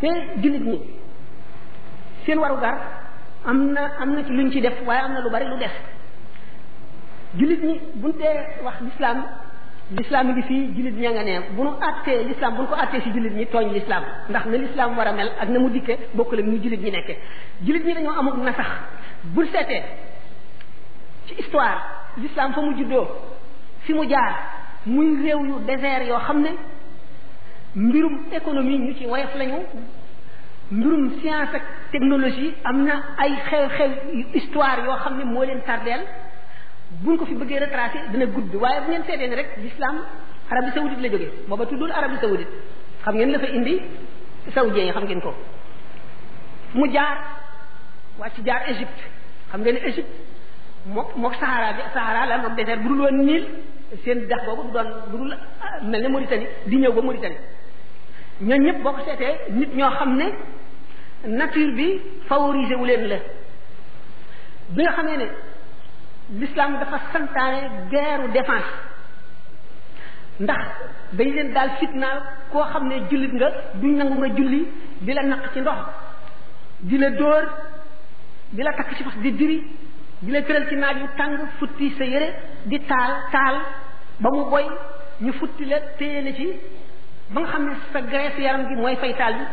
te jullit ñi seen warugar am na am na ci luñ ci def waaye am na lu bari lu def jullit ñi buñ dee wax lislaam lislaam ngi fii jullit ña nga ne bu nu àttee lislaam bu nu ko àttee si jullit ñi tooñ lislaam ndax na lislaam war a mel ak na mu dikke bokk la mu jullit ñi nekke jullit ñi dañoo amul na sax bul seetee ci histoire lislaam fa mu juddoo fi mu jaar muy réew yu désert yoo xam ne mbirum économie ñu ci woyof lañu mbirum science ak technologie am na ay xew-xew histoire yoo xam ne moo leen tardeel buñ ko fi bëggee retracé dina gudd waaye bu ngeen seetee ne rek l'islam Arabie saoudite la jógee booba tuddul Arabie saoudite xam ngeen la fa indi saoudien yi xam ngeen ko mu jaar wàcc jaar Égypte xam ngeen ne Égypte mook mook Sahara bi Sahara la mook désert bu dul woon Nil seen dex boobu du doon bu dul mel ne Mauritanie di ñëw ba Mauritanie ñoo ñëpp boo ko seetee nit ñoo xam ne nature bi favorisé wu leen la bi nga xamee ne l'islam dafa santaane guerre défense ndax dañ leen daal fitnaal koo xam ne jullit nga duñ nangu nga julli di la naq ci ndox di la dóor di la takk ci fas di diri di la tëral ci naaj yu tàng futti sa yére di taal taal ba mu boy ñu futti la téye la ci ba nga xam ne sa graisse yaram gi mooy fay taal bi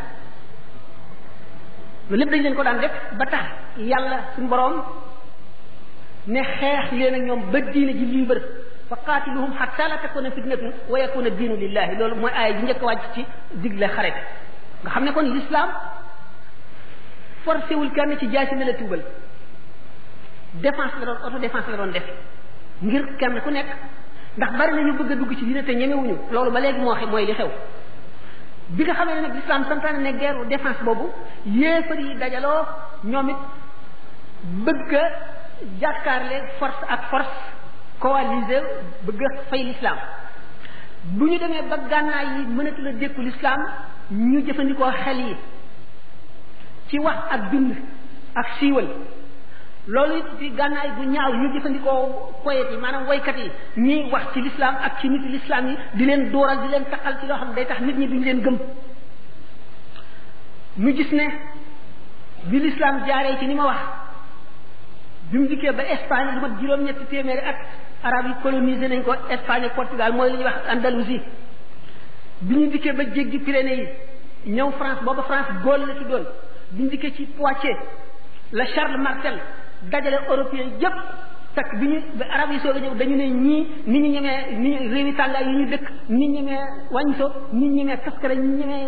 loolu lépp dañ leen ko daan def ba tax yàlla suñu boroom ne xeex leen ak ñoom ba diine ji lii bër fa qaatiluhum xatta la takuna fitnatun wa yakuna diinu lillahi loolu mooy aaya ji njëkk wàcc ci digle xare bi nga xam ne kon l'islam forcé wul kenn ci jaasi ne la tuubal défense la doon auto défense la doon def ngir kenn ku nekk ndax bari nañu bëgg a dugg ci diine te ñemewuñu loolu ba léegi moo xe mooy li xew bi nga xamee ne nag lislaam santaane ne guerre défense boobu yéefar yi dajaloo ñoom it bëgg a jàkkaarle force ak force coalisé bëgg a fay lislaam bu ñu demee ba gànnaay yi mënatu la dékku lislaam ñu jëfandikoo xel yi ci wax ak bind ak siiwal loolu it di gànnaay bu ñaaw ñu jëfandikoo poète yi maanaam waykat yi ñuy wax ci lislaam ak ci nit lislaam yi di leen dooral di leen taqal ci loo xam ne day tax nit ñi duñ leen gëm ñu gis ne bi lislaam jaaree ci ni ma wax bi mu dikkee ba Espagne lu mat juróom-ñetti téeméeri at arab yi colonisé nañ ko Espagne ak Portugal mooy li ñuy wax Andalousie bi ñu dikkee ba jéggi Pyrénées yi ñëw France booba France Gaule la tuddoon bi ñu dikkee ci Poitiers la Charles Martel dajale européen yépp fekk bi ñu ba arab yi soog a ñëw dañu ne ñii ni ñu ñemee ni ñu réewi tàngaay yi ñu dëkk ni ñu ñemee wàññso ni ñu ñemee kaskara ni ñu ñemee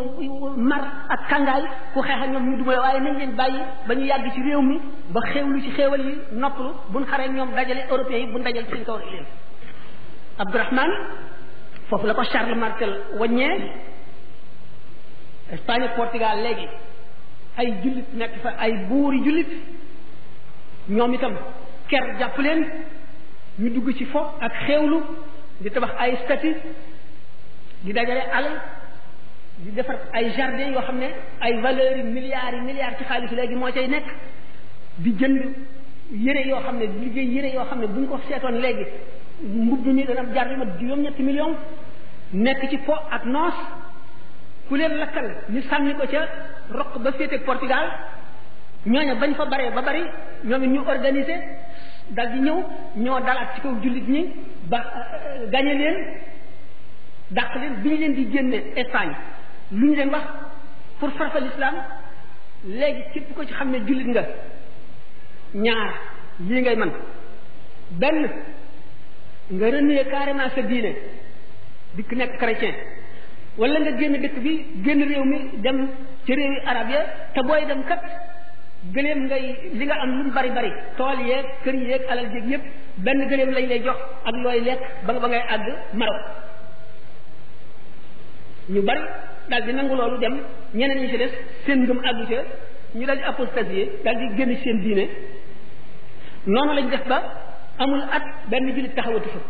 mar ak tàngaay ku xeex ak ñoom ñu duma la waaye nañ leen bàyyi ba ñu yàgg ci réew mi ba xéewlu ci xéewal yi noppalu buñ xaree ñoom dajale européen yi buñ dajal ci seen kaw rek leen Abdourahman foofu la ko Charles Martel waññee Espagne ak Portugal léegi ay jullit nekk fa ay buuri jullit ñoom itam ker jàpp leen ñu dugg ci fo ak xéewlu di tabax ay statue di dajale alal di defar ay jardin yoo xam ne ay valeurs yi milliards yi milliards ci xaalis léegi moo cay nekk di jënd yére yoo xam ne di liggéey yére yoo xam ne bu ñu ko seetoon léegi mbubb mi dana jar ma juróom-ñetti million nekk ci po ak noos ku leen lakkal ñu sànni ko ca roq ba féete Portugal ñooña bañ fa baree ba bari ñoom it ñu organisé dal di ñëw ñoo dalaat ci kaw jullit ñi ba gañe leen dàq leen bi ñu leen di génne Espagne lu ñu leen wax pour farfa l'islam léegi képp ko ci xam ne jullit nga ñaar lii ngay man benn nga renier carrément sa diine dikk nekk chrétien wala nga génn dëkk bi génn réew mi dem ci réewi arab ya te booy dem kat gëléem ngay li nga am lu mu bari bari tool yeeg kër yeeg alal jéeg yépp benn gëléem lañ lay jox ak looy lekk ba nga ba ngay àgg Maroc ñu bari daal di nangu loolu dem ñeneen ñi ci des seen ngëm àggu ca ñu daal di apostasie daal di génn seen diine noonu lañ def ba amul at benn jullit taxawatu fa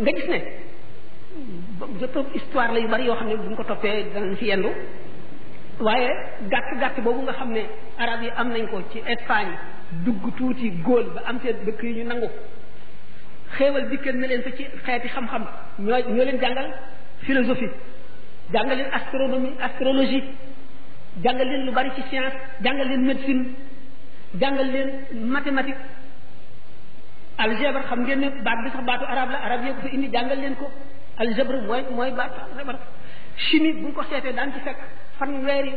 nga gis ne jëpp histoire la yu bari yoo xam ne bu ñu ko toppee danañ fi yendu waaye gàtt gàtt boobu nga xam ne arab yi am nañ ko ci Espagne dugg tuuti góol ba am seen dëkk yi ñu nangu xéewal dikkeen na leen fa ci xeeti xam-xam ñoo ñoo leen jàngal philosophie jàngal leen astronomie astrologie jàngal leen lu bari ci science jàngal leen médecine jàngal leen mathématique aljabar xam ngeen ne baat bi sax baatu arab la arab yëpp ko indi jàngal leen ko aljabar mooy mooy baatu aljabar chimie bu ñu ko seetee daan ci fekk fanweeri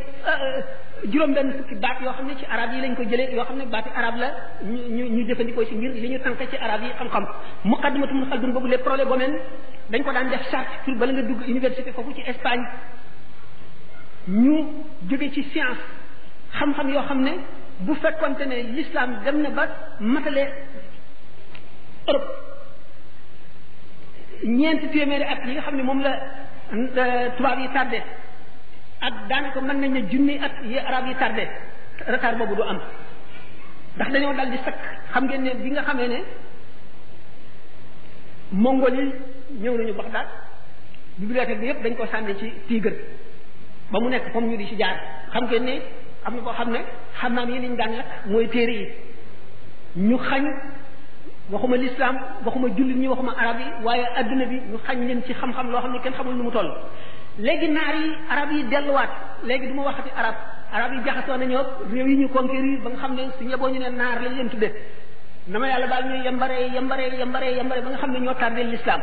juróom-benn fukki baat yoo xam ne ci arab yi lañ ko jëlee yoo xam ne baati arab la ñu ñu ñu jëfandikoo ci ngir li ñu tànk ci arab yi xam-xam muqaddimatu mun xaldun boobu les problèmes domaine dañ ko daan def charte pour bala nga dugg université foofu ci Espagne ñu jóge ci science xam-xam yoo xam ne bu fekkonte ne l'islam dem na ba matale Europe ñeenti téeméeri at yi nga xam ne moom la tubaab yi tardé ak daanaka mën nañ ne junni at yi arab yi tardé retard boobu du am ndax dañoo dal di sakk xam ngeen ne bi nga xamee ne mongol yi ñëw nañu Bagdad bibliothèque bi yëpp dañ ko sànni ci Tigre ba mu nekk comme ñu di ci jaar xam ngeen ne am na koo xam ne xam naam yi liñ daan lakk mooy téere yi ñu xañ waxuma lislaam waxuma jullit ñi waxuma arab yi waaye adduna bi ñu xañ leen ci xam-xam loo xam ne kenn xamul nu mu toll léegi naar yi arab yi delluwaat léegi du ma waxati arab arab yi jaxasoo nañoo réew yi ñu conquérir ba nga xam ne su ñeboo ñu ne naar lañ leen tudde na ma yàlla baal ñuy yambare yambare yambare yambare ba nga xam ne ñoo tardé lislaam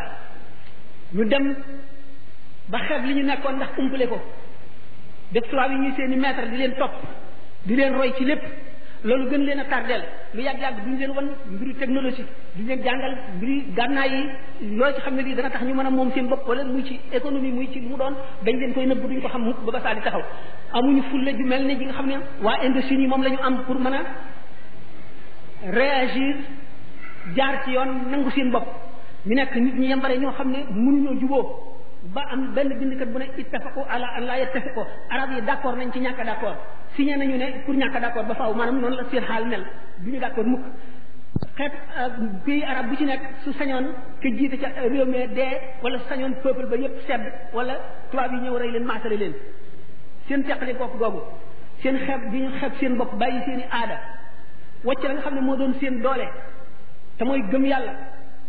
ñu dem ba xeeb li ñu nekkoon ndax umpale ko def tubaab yi ñuy seeni maître di leen topp di leen roy ci lépp loolu gën leen a tardeel lu yàgg-yàgg duñ leen wan mbiru technologie duñ leen jàngal mbiri gànnaay yi yoo ci xam ne lii dana tax ñu mën a moom seen bopp wala muy ci économie muy ci mu doon dañ leen koy nëbb duñ ko xam mukk ba ba saa di taxaw amuñu fulla ju mel ne ji nga xam ne waa Indochine yi moom la ñu am pour mën a réagir jaar ci yoon nangu seen bopp ñu nekk nit ñi yambare ñoo xam ne mënuñoo juboo ba am benn bindkat bu ne ittafaqu ala an la yattafiqu arab yi d'accord nañ ci ñàkk a d'accord signé nañu ne pour ñàkk d'accord ba faaw maanaam noonu la seen xaal mel du ñu d'accord mukk xeet euh, pays arabe bu ci nekk su sañoon ke jiite ca réew mi dee wala su sañoon peuple ba yépp sedd wala tubaab yi ñëw rey leen maasale leen seen teqale bopp googu seen xeeb bi ñu xeeb seen bopp bàyyi seen i aada wacc la nga xam ne moo doon seen doole te mooy gëm yàlla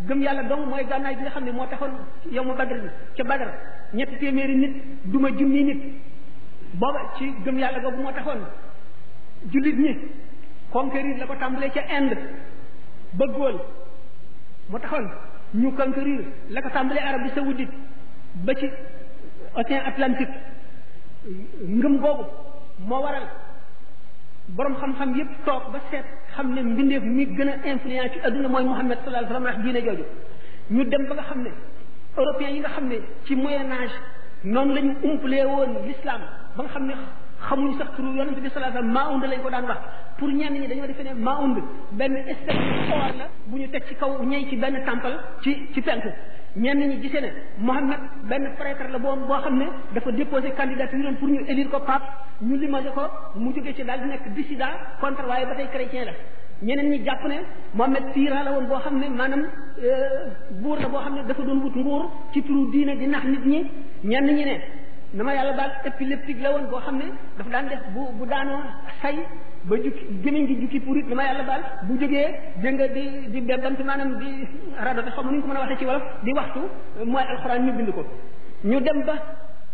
gëm yàlla dong mooy gànnaay bi nga xam ne moo taxoon yow ma badar bi ca badar ñetti téeméeri nit duma junni nit booba ci gëm yàlla googu moo taxoon jullit ñi conquérir la ko tàmbalee ca Inde ba Gaule moo taxoon ñu conquérir la ko tàmbalee Arabie saoudite ba ci océan Atlantique ngëm googu moo waral borom xam-xam yépp toog ba seet xam ne mbindeef mi gën a influent ci adduna mooy Muhammad sallallahu alayhi wa sallam ndax diine jooju ñu dem ba nga xam ne européens yi nga xam ne ci moyen âge noonu lañu umpalee woon l'islam ba nga xam ne xamuñu sax turu yonent bi sallallahu alayhi wasallam maa und lañ ko daan wax pour ñenn ñi dañoo defee ne maa und benn espèce de xawar la bu ñu teg ci kaw ñey ci benn temple ci ci penku ñenn ñi gisee ne Mohammed benn prêtre la boo boo xam ne dafa déposé candidature am pour ñu élire ko pape ñu limogé ko mu jóge ci daal di nekk dissident contre waaye ba tey chrétien la ñeneen ñi jàpp ne Mohammed tyran la woon boo xam ne maanaam buur la boo xam ne dafa doon wut nguur ci turu diine di nax nit ñi ñenn ñi ne na ma yàlla baal épileptique la woon boo xam ne dafa daan def bu bu daanoo say ba jukki gémmiñ gi jukki purit na ma yàlla baal bu jógee dégg nga di di bembante maanaam di radote xam nu ñu ko mën a waxee ci wolof di waxtu mooy alxuraan ñu bind ko ñu dem ba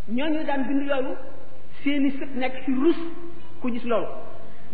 ñooñu daan bind loolu seeni sët nekk ci rus ku gis loolu